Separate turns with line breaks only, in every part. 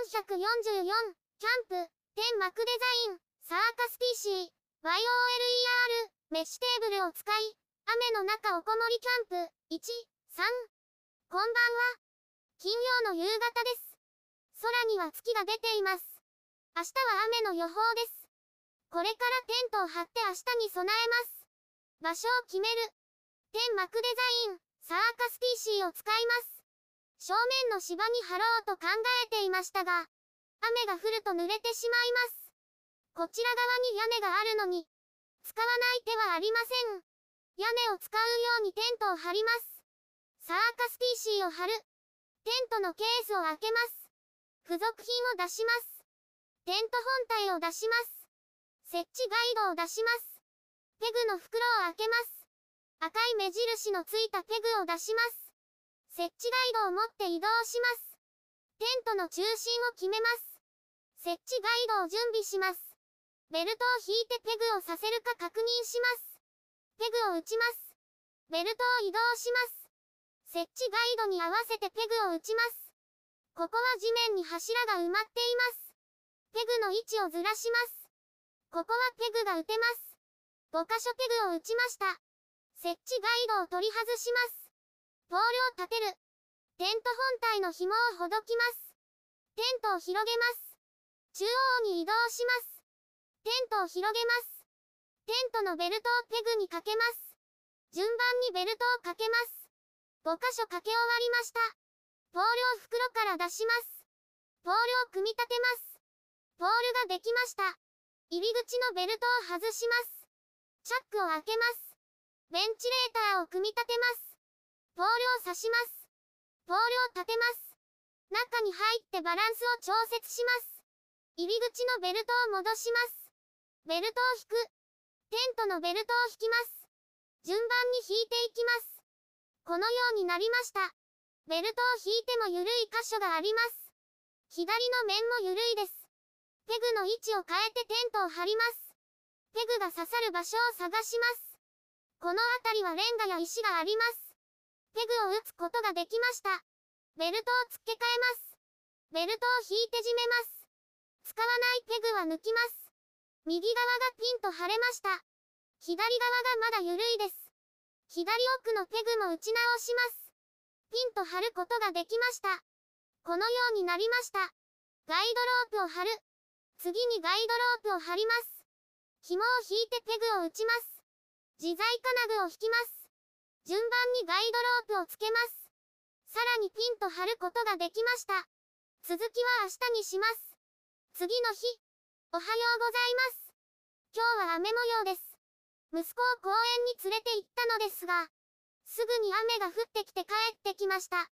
444、キャンプ、天幕デザイン、サーカス PC、YOLER、メッシュテーブルを使い、雨の中おこもりキャンプ、1、3。こんばんは。金曜の夕方です。空には月が出ています。明日は雨の予報です。これからテントを張って明日に備えます。場所を決める。天幕デザイン、サーカス PC を使います。正面の芝に貼ろうと考えていましたが、雨が降ると濡れてしまいます。こちら側に屋根があるのに、使わない手はありません。屋根を使うようにテントを張ります。サーカス PC を貼る。テントのケースを開けます。付属品を出します。テント本体を出します。設置ガイドを出します。ペグの袋を開けます。赤い目印のついたペグを出します。設置ガイドを持って移動します。テントの中心を決めます。設置ガイドを準備します。ベルトを引いてペグをさせるか確認します。ペグを打ちます。ベルトを移動します。設置ガイドに合わせてペグを打ちます。ここは地面に柱が埋まっています。ペグの位置をずらします。ここはペグが打てます。5箇所ペグを打ちました。設置ガイドを取り外します。ポールを立てる。テント本体の紐をほどきます。テントを広げます。中央に移動します。テントを広げます。テントのベルトをペグにかけます。順番にベルトをかけます。5箇所かけ終わりました。ポールを袋から出します。ポールを組み立てます。ポールができました。入り口のベルトを外します。チャックを開けます。ベンチレーターを組み立てます。ポールを刺します。ポールを立てます。中に入ってバランスを調節します。入り口のベルトを戻します。ベルトを引く。テントのベルトを引きます。順番に引いていきます。このようになりました。ベルトを引いても緩い箇所があります。左の面も緩いです。ペグの位置を変えてテントを張ります。ペグが刺さる場所を探します。この辺りはレンガや石があります。ペグを打つことができました。ベルトを付け替えます。ベルトを引いて締めます。使わないペグは抜きます。右側がピンと張れました。左側がまだ緩いです。左奥のペグも打ち直します。ピンと張ることができました。このようになりました。ガイドロープを張る。次にガイドロープを張ります。紐を引いてペグを打ちます。自在金具を引きます。順番にガイドロープをつけます。さらにピンと張ることができました。続きは明日にします。次の日。おはようございます。今日は雨模様です。息子を公園に連れて行ったのですが、すぐに雨が降ってきて帰ってきました。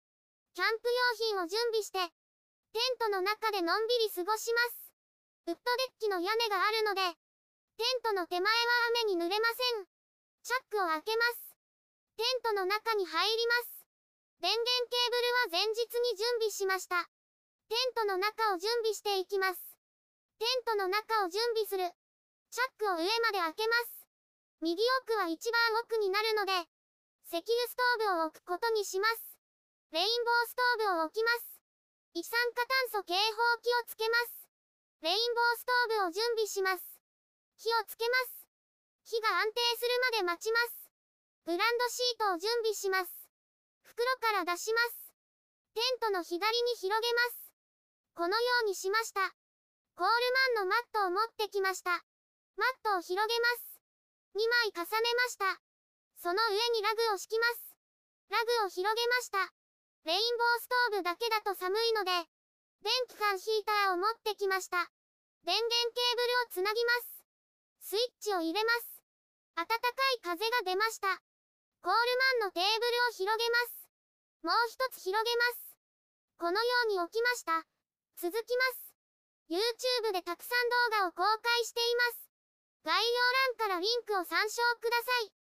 キャンプ用品を準備して、テントの中でのんびり過ごします。ウッドデッキの屋根があるので、テントの手前は雨に濡れません。チャックを開けます。テントの中に入ります。電源ケーブルは前日に準備しました。テントの中を準備していきます。テントの中を準備する。チャックを上まで開けます。右奥は一番奥になるので、石油ストーブを置くことにします。レインボーストーブを置きます。一酸化炭素警報器をつけます。レインボーストーブを準備します。火をつけます。火が安定するまで待ちます。ブランドシートを準備します。袋から出します。テントの左に広げます。このようにしました。コールマンのマットを持ってきました。マットを広げます。2枚重ねました。その上にラグを敷きます。ラグを広げました。レインボーストーブだけだと寒いので、電気ファンヒーターを持ってきました。電源ケーブルをつなぎます。スイッチを入れます。暖かい風が出ました。コールマンのテーブルを広げます。もう一つ広げます。このように置きました。続きます。YouTube でたくさん動画を公開しています。概要欄からリンクを参照ください。